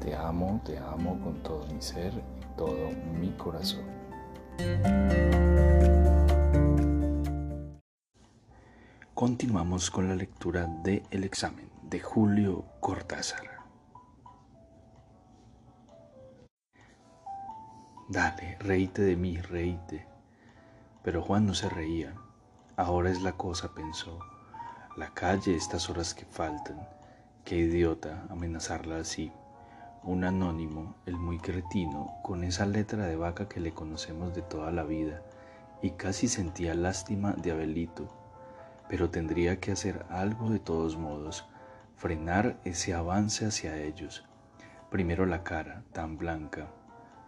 Te amo, te amo con todo mi ser y todo mi corazón. Continuamos con la lectura de El examen de Julio Cortázar. Dale, reíte de mí, reíte. Pero Juan no se reía. Ahora es la cosa, pensó. La calle, estas horas que faltan. Qué idiota amenazarla así. Un anónimo, el muy cretino, con esa letra de vaca que le conocemos de toda la vida, y casi sentía lástima de Abelito. Pero tendría que hacer algo de todos modos, frenar ese avance hacia ellos. Primero la cara, tan blanca,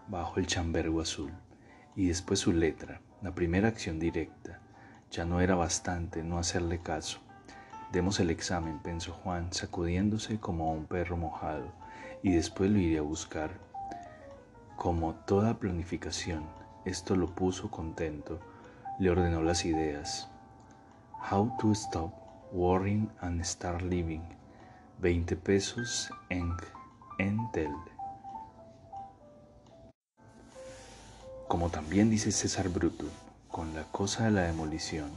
bajo el chambergo azul, y después su letra, la primera acción directa. Ya no era bastante no hacerle caso. Demos el examen, pensó Juan, sacudiéndose como un perro mojado, y después lo iré a buscar. Como toda planificación, esto lo puso contento, le ordenó las ideas. How to stop worrying and start living. 20 pesos en Entel. Como también dice César Bruto, con la cosa de la demolición,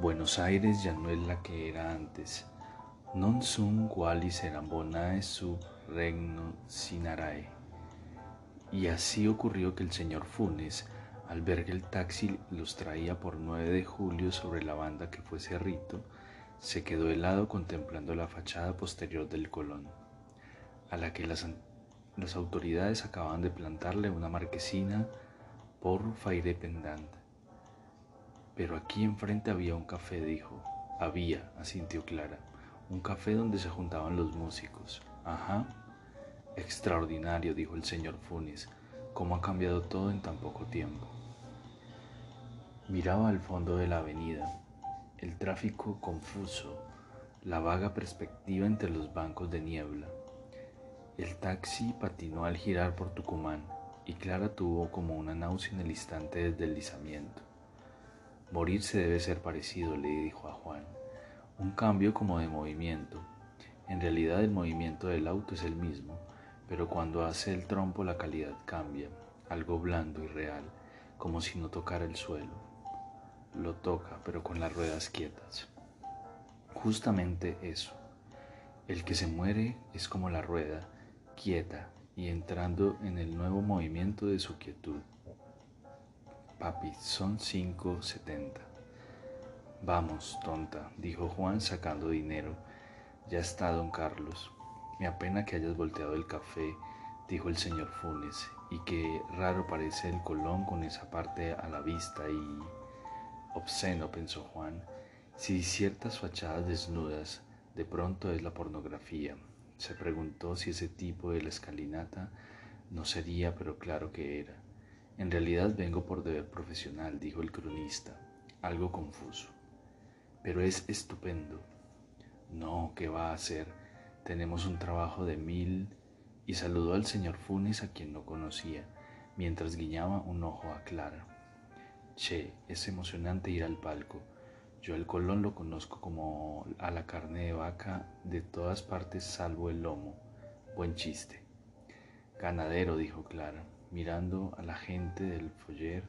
Buenos Aires ya no es la que era antes. Non sum qualis eran bonae su regno sinarae. Y así ocurrió que el señor Funes, al ver que el taxi los traía por 9 de julio sobre la banda que fue Cerrito, se quedó helado contemplando la fachada posterior del Colón, a la que las, autoridades acababan de plantarle una marquesina por Faire Pendant pero aquí enfrente había un café, dijo. Había, asintió Clara. Un café donde se juntaban los músicos. Ajá. Extraordinario, dijo el señor Funes. ¿Cómo ha cambiado todo en tan poco tiempo? Miraba al fondo de la avenida, el tráfico confuso, la vaga perspectiva entre los bancos de niebla. El taxi patinó al girar por Tucumán y Clara tuvo como una náusea en el instante del deslizamiento. Morirse debe ser parecido, le dijo a Juan. Un cambio como de movimiento. En realidad el movimiento del auto es el mismo, pero cuando hace el trompo la calidad cambia, algo blando y real, como si no tocara el suelo. Lo toca, pero con las ruedas quietas. Justamente eso. El que se muere es como la rueda, quieta y entrando en el nuevo movimiento de su quietud. Papi, son cinco setenta. Vamos, tonta, dijo Juan sacando dinero. Ya está, don Carlos. Me apena que hayas volteado el café, dijo el señor Funes, y que raro parece el colón con esa parte a la vista y... Obsceno, pensó Juan, si ciertas fachadas desnudas de pronto es la pornografía. Se preguntó si ese tipo de la escalinata no sería, pero claro que era. En realidad vengo por deber profesional, dijo el cronista, algo confuso. Pero es estupendo. No, ¿qué va a hacer? Tenemos un trabajo de mil... Y saludó al señor Funes a quien no conocía, mientras guiñaba un ojo a Clara. Che, es emocionante ir al palco. Yo el colón lo conozco como a la carne de vaca de todas partes salvo el lomo. Buen chiste. Ganadero, dijo Clara mirando a la gente del foyer,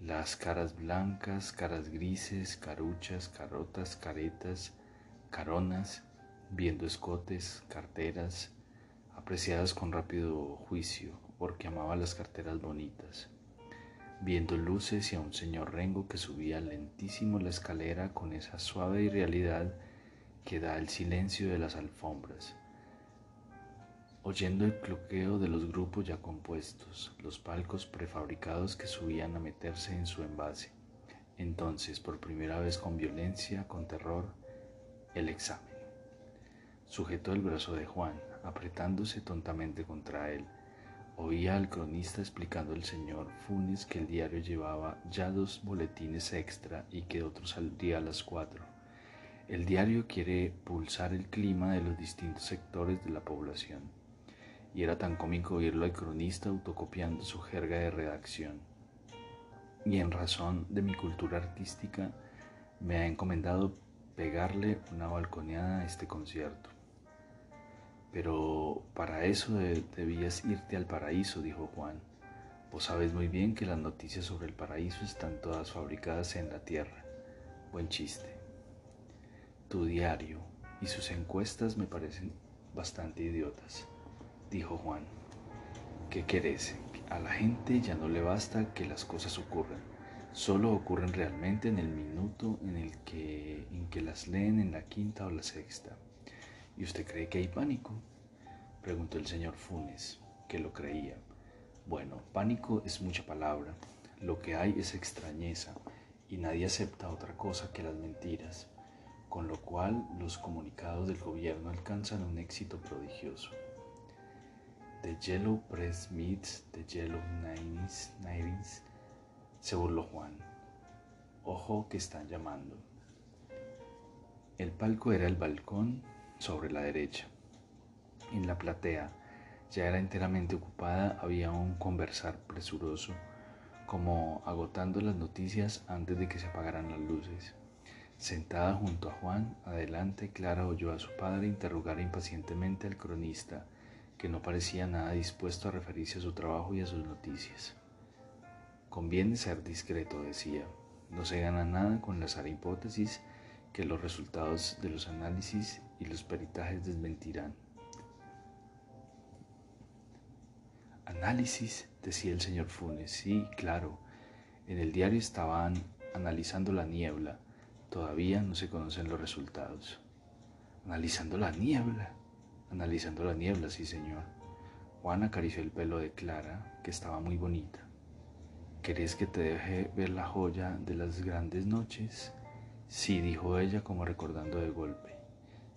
las caras blancas, caras grises, caruchas, carotas, caretas, caronas, viendo escotes, carteras, apreciadas con rápido juicio, porque amaba las carteras bonitas, viendo luces y a un señor Rengo que subía lentísimo la escalera con esa suave irrealidad que da el silencio de las alfombras oyendo el cloqueo de los grupos ya compuestos, los palcos prefabricados que subían a meterse en su envase. Entonces, por primera vez con violencia, con terror, el examen. Sujetó el brazo de Juan, apretándose tontamente contra él. Oía al cronista explicando al señor Funes que el diario llevaba ya dos boletines extra y que otro saldría a las cuatro. El diario quiere pulsar el clima de los distintos sectores de la población. Y era tan cómico oírlo al cronista autocopiando su jerga de redacción. Y en razón de mi cultura artística, me ha encomendado pegarle una balconeada a este concierto. Pero para eso debías irte al paraíso, dijo Juan. Vos sabes muy bien que las noticias sobre el paraíso están todas fabricadas en la tierra. Buen chiste. Tu diario y sus encuestas me parecen bastante idiotas, dijo Juan. ¿Qué querés? A la gente ya no le basta que las cosas ocurran, solo ocurren realmente en el minuto en el que, en que las leen en la quinta o la sexta. ¿Y usted cree que hay pánico? Preguntó el señor Funes, que lo creía. Bueno, pánico es mucha palabra. Lo que hay es extrañeza y nadie acepta otra cosa que las mentiras, con lo cual los comunicados del gobierno alcanzan un éxito prodigioso. The Yellow Press meets the Yellow Nines, se burló Juan. Ojo que están llamando. El palco era el balcón sobre la derecha. En la platea, ya era enteramente ocupada, había un conversar presuroso, como agotando las noticias antes de que se apagaran las luces. Sentada junto a Juan, adelante, Clara oyó a su padre interrogar impacientemente al cronista, que no parecía nada dispuesto a referirse a su trabajo y a sus noticias. Conviene ser discreto, decía. No se gana nada con lanzar hipótesis que los resultados de los análisis y los peritajes desmentirán. Análisis, decía el señor Funes. Sí, claro. En el diario estaban analizando la niebla. Todavía no se conocen los resultados. Analizando la niebla. Analizando la niebla, sí, señor. Juan acarició el pelo de Clara, que estaba muy bonita. ¿Querés que te deje ver la joya de las grandes noches? Sí, dijo ella como recordando de golpe.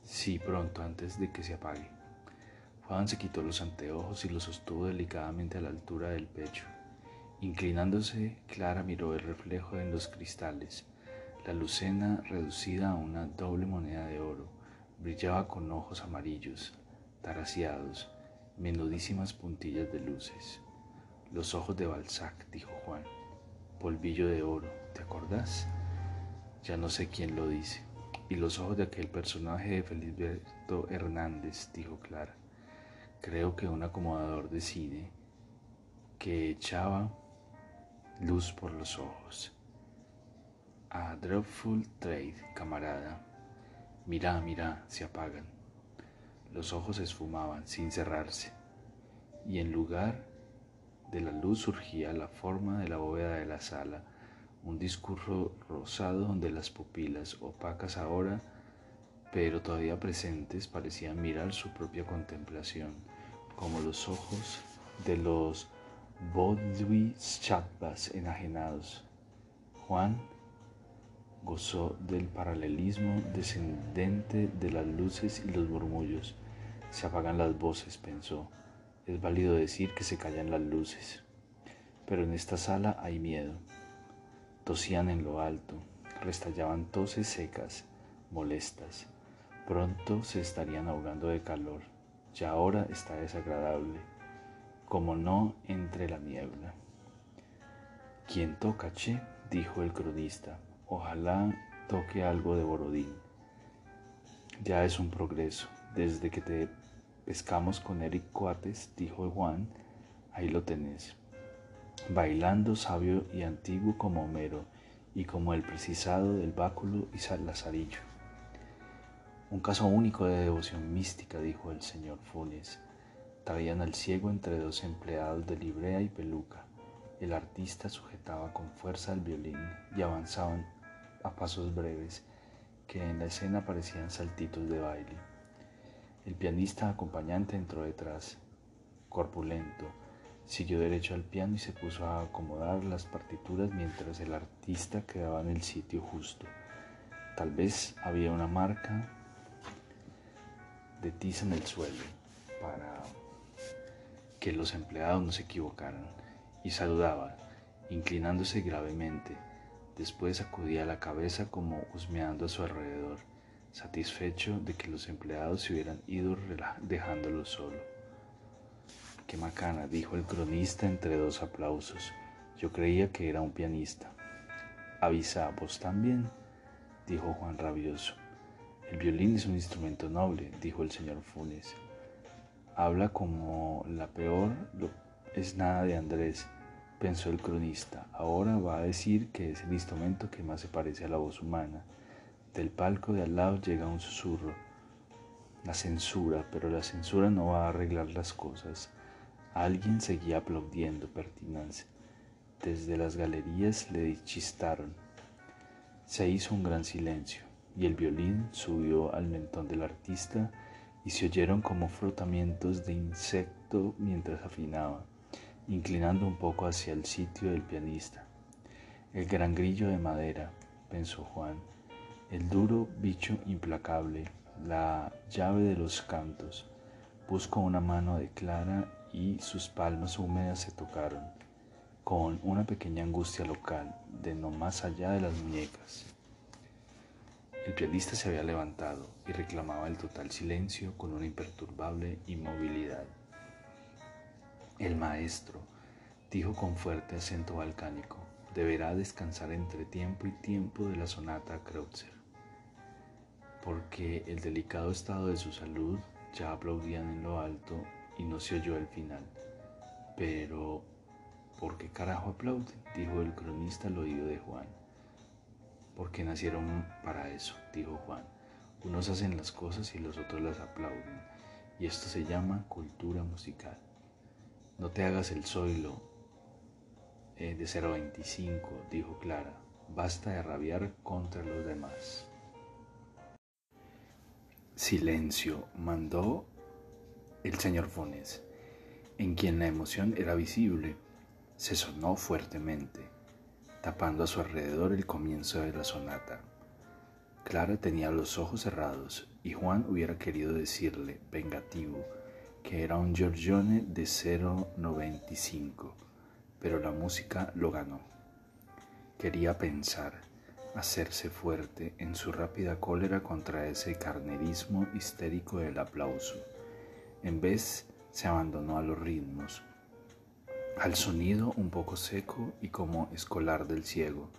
Sí, pronto, antes de que se apague. Juan se quitó los anteojos y los sostuvo delicadamente a la altura del pecho. Inclinándose, Clara miró el reflejo en los cristales. La lucena, reducida a una doble moneda de oro, brillaba con ojos amarillos, taraciados, menudísimas puntillas de luces. Los ojos de Balzac, dijo Juan. Polvillo de oro, ¿te acordás? Ya no sé quién lo dice. Y los ojos de aquel personaje de Feliberto Hernández, dijo Clara creo que un acomodador de cine que echaba luz por los ojos. A Dreadful Trade, camarada. Mira, mira, se apagan. Los ojos se esfumaban sin cerrarse, y en lugar de la luz surgía la forma de la bóveda de la sala, un discurso rosado donde las pupilas, opacas ahora, pero todavía presentes, parecían mirar su propia contemplación como los ojos de los Bodhisattvas enajenados. Juan gozó del paralelismo descendente de las luces y los murmullos. Se apagan las voces, pensó. Es válido decir que se callan las luces. Pero en esta sala hay miedo. Tosían en lo alto, restallaban toses secas, molestas. Pronto se estarían ahogando de calor ya ahora está desagradable, como no entre la niebla. ¿Quién toca, che? dijo el cronista. Ojalá toque algo de Borodín. Ya es un progreso. Desde que te pescamos con Eric Coates, dijo Juan, ahí lo tenés. Bailando sabio y antiguo como Homero y como el precisado del báculo y Lazarillo. Un caso único de devoción mística, dijo el señor Funes. Traían al ciego entre dos empleados de librea y peluca. El artista sujetaba con fuerza el violín y avanzaban a pasos breves que en la escena parecían saltitos de baile. El pianista acompañante entró detrás, corpulento, siguió derecho al piano y se puso a acomodar las partituras mientras el artista quedaba en el sitio justo. Tal vez había una marca de tiza en el suelo para que los empleados no se equivocaran, y saludaba, inclinándose gravemente. Después sacudía la cabeza como husmeando a su alrededor, satisfecho de que los empleados se hubieran ido dejándolo solo. Qué macana, dijo el cronista entre dos aplausos. Yo creía que era un pianista. Avisa, vos también, dijo Juan rabioso. El violín es un instrumento noble, dijo el señor Funes. Habla como la peor, no es nada de Andrés, pensó el cronista. Ahora va a decir que es el instrumento que más se parece a la voz humana. Del palco de al lado llega un susurro. La censura, pero la censura no va a arreglar las cosas. Alguien seguía aplaudiendo pertinacia. Desde las galerías le chistaron. Se hizo un gran silencio y el violín subió al mentón del artista y se oyeron como frotamientos de insecto mientras afinaba, inclinando un poco hacia el sitio del pianista. El gran grillo de madera, pensó Juan, el duro bicho implacable, la llave de los cantos. Buscó una mano de Clara y sus palmas húmedas se tocaron, con una pequeña angustia local, de no más allá de las muñecas. El pianista se había levantado y reclamaba el total silencio con una imperturbable inmovilidad. El maestro, dijo con fuerte acento balcánico, deberá descansar entre tiempo y tiempo de la sonata Kreutzer, porque el delicado estado de su salud ya aplaudían en lo alto y no se oyó el final. Pero, ¿por qué carajo aplauden? dijo el cronista al oído de Juan porque nacieron para eso, dijo Juan. Unos hacen las cosas y los otros las aplauden, y esto se llama cultura musical. No te hagas el zoilo eh, de 025, dijo Clara, basta de rabiar contra los demás. Silencio, mandó el señor Fones, en quien la emoción era visible. Se sonó fuertemente tapando a su alrededor el comienzo de la sonata. Clara tenía los ojos cerrados y Juan hubiera querido decirle, vengativo, que era un Giorgione de 0,95, pero la música lo ganó. Quería pensar, hacerse fuerte en su rápida cólera contra ese carnerismo histérico del aplauso. En vez, se abandonó a los ritmos, al sonido un poco seco y como escolar del ciego.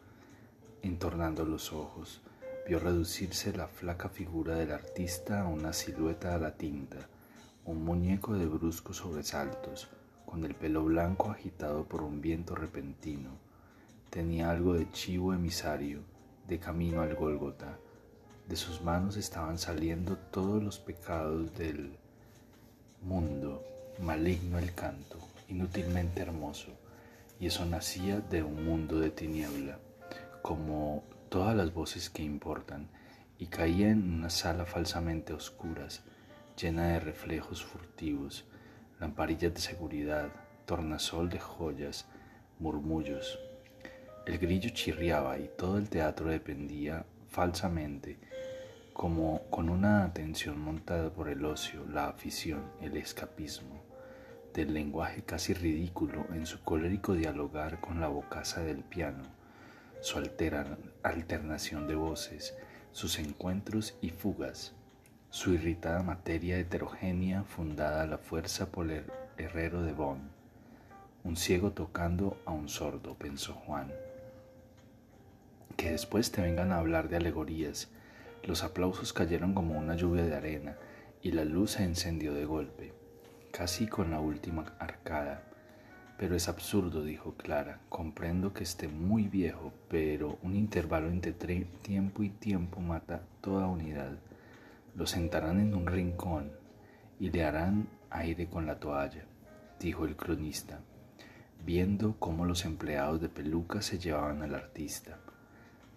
Entornando los ojos, vio reducirse la flaca figura del artista a una silueta a la tinta, un muñeco de bruscos sobresaltos, con el pelo blanco agitado por un viento repentino. Tenía algo de chivo emisario, de camino al Gólgota. De sus manos estaban saliendo todos los pecados del mundo, maligno el canto inútilmente hermoso, y eso nacía de un mundo de tiniebla, como todas las voces que importan, y caía en una sala falsamente oscuras, llena de reflejos furtivos, lamparillas de seguridad, tornasol de joyas, murmullos. El grillo chirriaba y todo el teatro dependía falsamente, como con una atención montada por el ocio, la afición, el escapismo del lenguaje casi ridículo en su colérico dialogar con la bocaza del piano, su alternación de voces, sus encuentros y fugas, su irritada materia heterogénea fundada a la fuerza por el herrero de Bonn. Un ciego tocando a un sordo, pensó Juan. Que después te vengan a hablar de alegorías. Los aplausos cayeron como una lluvia de arena y la luz se encendió de golpe casi con la última arcada. Pero es absurdo, dijo Clara. Comprendo que esté muy viejo, pero un intervalo entre tiempo y tiempo mata toda unidad. Lo sentarán en un rincón y le harán aire con la toalla, dijo el cronista, viendo cómo los empleados de peluca se llevaban al artista.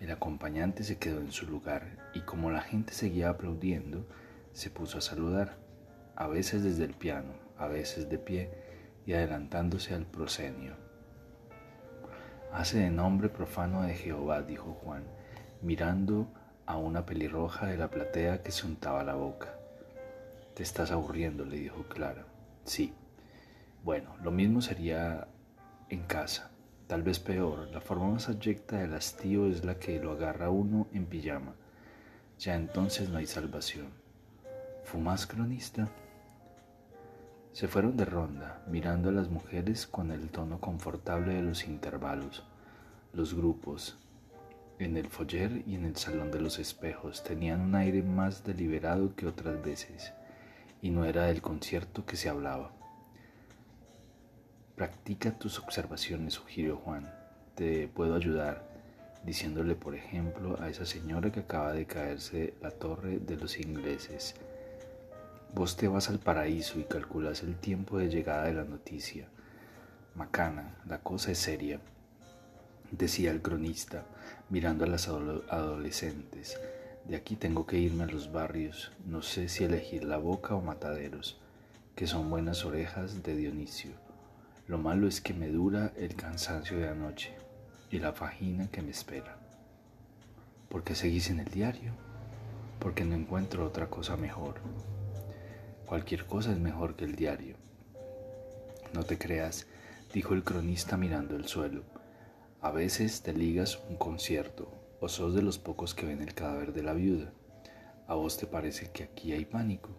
El acompañante se quedó en su lugar y como la gente seguía aplaudiendo, se puso a saludar, a veces desde el piano, a veces de pie y adelantándose al proscenio. Hace de nombre profano de Jehová, dijo Juan, mirando a una pelirroja de la platea que se untaba la boca. Te estás aburriendo, le dijo Clara. Sí. Bueno, lo mismo sería en casa. Tal vez peor, la forma más abyecta del hastío es la que lo agarra uno en pijama. Ya entonces no hay salvación. ¿Fumas cronista? Se fueron de ronda, mirando a las mujeres con el tono confortable de los intervalos. Los grupos, en el foyer y en el salón de los espejos, tenían un aire más deliberado que otras veces, y no era del concierto que se hablaba. Practica tus observaciones, sugirió Juan. Te puedo ayudar, diciéndole, por ejemplo, a esa señora que acaba de caerse la torre de los ingleses. Vos te vas al paraíso y calculas el tiempo de llegada de la noticia. Macana, la cosa es seria, decía el cronista, mirando a las adolescentes. De aquí tengo que irme a los barrios, no sé si elegir la boca o mataderos, que son buenas orejas de Dionisio. Lo malo es que me dura el cansancio de anoche y la fajina que me espera. ¿Por qué seguís en el diario? Porque no encuentro otra cosa mejor. Cualquier cosa es mejor que el diario. No te creas, dijo el cronista mirando el suelo. A veces te ligas un concierto o sos de los pocos que ven el cadáver de la viuda. ¿A vos te parece que aquí hay pánico?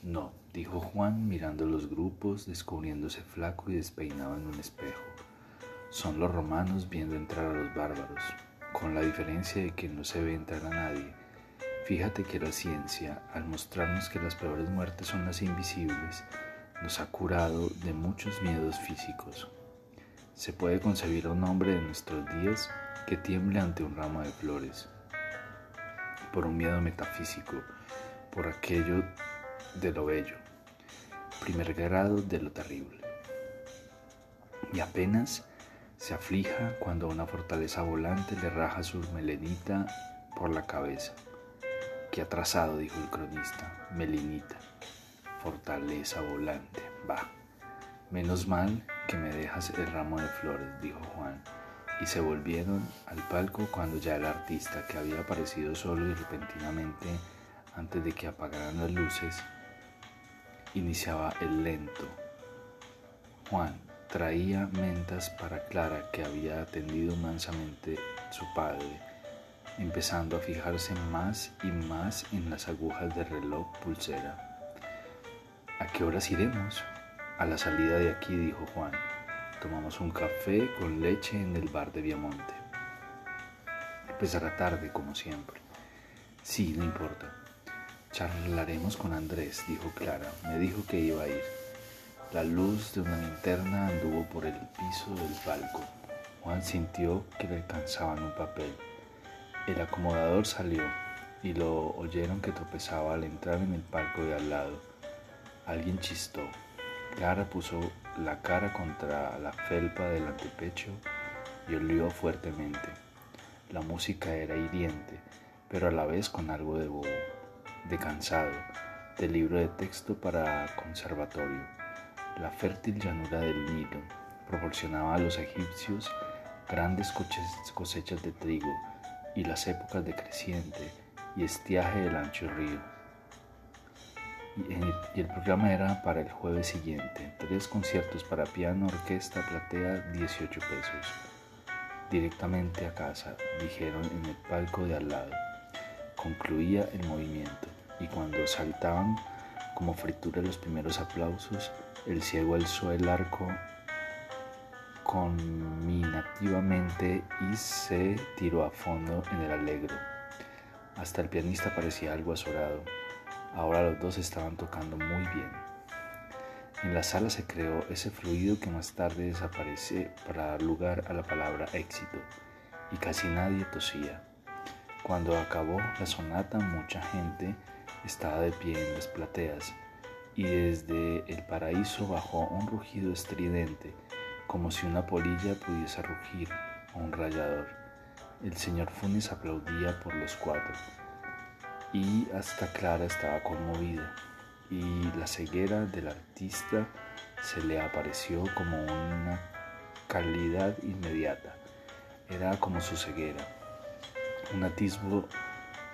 No, dijo Juan mirando los grupos, descubriéndose flaco y despeinado en un espejo. Son los romanos viendo entrar a los bárbaros, con la diferencia de que no se ve entrar a nadie. Fíjate que la ciencia, al mostrarnos que las peores muertes son las invisibles, nos ha curado de muchos miedos físicos. Se puede concebir a un hombre de nuestros días que tiemble ante un ramo de flores, por un miedo metafísico, por aquello de lo bello, primer grado de lo terrible. Y apenas se aflija cuando una fortaleza volante le raja su melenita por la cabeza. Qué atrasado, dijo el cronista, melinita, fortaleza volante, va. Menos mal que me dejas el ramo de flores, dijo Juan, y se volvieron al palco cuando ya el artista, que había aparecido solo y repentinamente antes de que apagaran las luces, iniciaba el lento. Juan traía mentas para Clara que había atendido mansamente su padre, empezando a fijarse más y más en las agujas del reloj pulsera. ¿A qué horas iremos? A la salida de aquí, dijo Juan. Tomamos un café con leche en el bar de Viamonte. Empezará tarde, como siempre. Sí, no importa. Charlaremos con Andrés, dijo Clara. Me dijo que iba a ir. La luz de una linterna anduvo por el piso del palco. Juan sintió que le alcanzaban un papel. El acomodador salió y lo oyeron que tropezaba al entrar en el palco de al lado. Alguien chistó. Clara puso la cara contra la felpa del antepecho y olió fuertemente. La música era hiriente, pero a la vez con algo de bobo de Cansado, del libro de texto para conservatorio. La fértil llanura del Nilo proporcionaba a los egipcios grandes cosechas de trigo y las épocas de creciente y estiaje del ancho río. Y el programa era para el jueves siguiente, tres conciertos para piano, orquesta, platea, 18 pesos. Directamente a casa, dijeron en el palco de al lado. Concluía el movimiento y cuando saltaban como fritura los primeros aplausos, el ciego alzó el arco conminativamente y se tiró a fondo en el alegro. Hasta el pianista parecía algo azorado. Ahora los dos estaban tocando muy bien. En la sala se creó ese fluido que más tarde desaparece para dar lugar a la palabra éxito, y casi nadie tosía. Cuando acabó la sonata, mucha gente estaba de pie en las plateas y desde el paraíso bajó un rugido estridente, como si una polilla pudiese rugir o un rayador. El señor Funes aplaudía por los cuatro y hasta Clara estaba conmovida y la ceguera del artista se le apareció como una calidad inmediata. Era como su ceguera un atisbo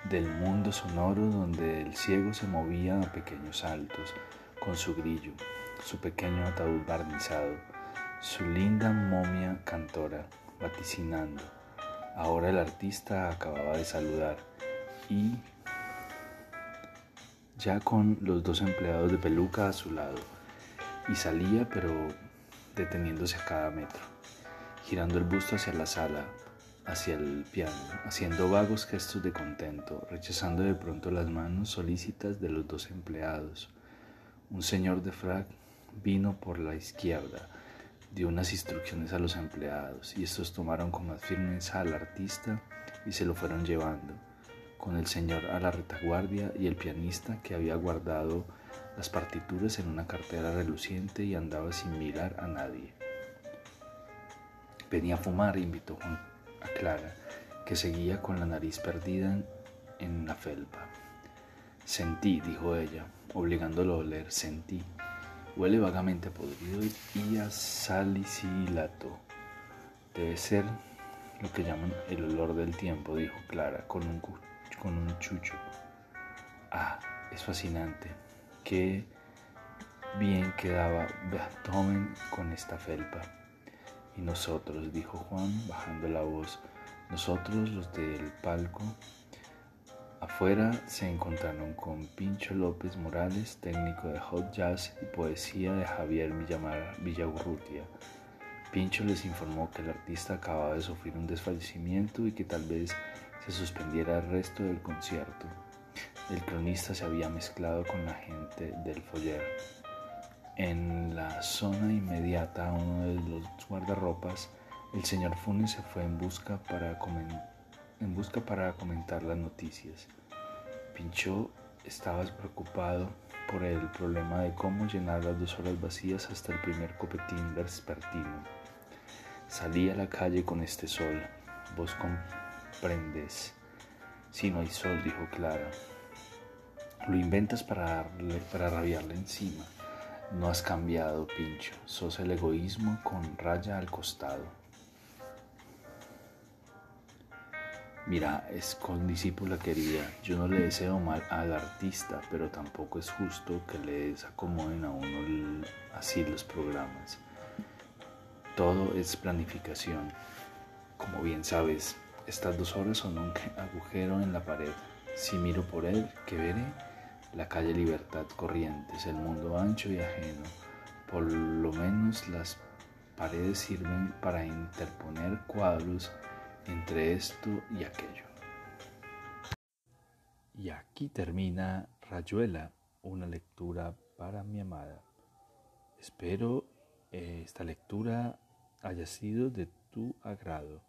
del mundo sonoro donde el ciego se movía a pequeños saltos, con su grillo, su pequeño ataúd barnizado, su linda momia cantora, vaticinando. Ahora el artista acababa de saludar y ya con los dos empleados de peluca a su lado, y salía pero deteniéndose a cada metro, girando el busto hacia la sala, hacia el piano, haciendo vagos gestos de contento, rechazando de pronto las manos solícitas de los dos empleados. Un señor de frac vino por la izquierda, dio unas instrucciones a los empleados y estos tomaron con más firmeza al artista y se lo fueron llevando, con el señor a la retaguardia y el pianista que había guardado las partituras en una cartera reluciente y andaba sin mirar a nadie. Venía a fumar, invitó Juan a Clara, que seguía con la nariz perdida en, la felpa. Sentí, dijo ella, obligándolo a oler, sentí. Huele vagamente a podrido y a salicilato. Debe ser lo que llaman el olor del tiempo, dijo Clara, con un, con un chucho. Ah, es fascinante. Qué bien quedaba Beethoven con esta felpa. Y nosotros, dijo Juan, bajando la voz, nosotros los del palco, afuera se encontraron con Pincho López Morales, técnico de hot jazz y poesía de Javier Villaurrutia. Pincho les informó que el artista acababa de sufrir un desfallecimiento y que tal vez se suspendiera el resto del concierto. El cronista se había mezclado con la gente del foyer. En la zona inmediata a uno de los guardarropas, el señor Funes se fue en busca para, en busca para comentar las noticias. Pinchó estaba preocupado por el problema de cómo llenar las dos horas vacías hasta el primer copetín vespertino. Salí a la calle con este sol. Vos comprendes. Si no hay sol, dijo Clara. Lo inventas para, para rabiarle encima. No has cambiado, Pincho. Sos el egoísmo con raya al costado. Mira, es con discípula querida. Yo no le deseo mal al artista, pero tampoco es justo que le desacomoden a uno así los programas. Todo es planificación. Como bien sabes, estas dos horas son un agujero en la pared. Si miro por él, ¿qué veré? la calle Libertad Corrientes, el mundo ancho y ajeno. Por lo menos las paredes sirven para interponer cuadros entre esto y aquello. Y aquí termina Rayuela, una lectura para mi amada. Espero eh, esta lectura haya sido de tu agrado.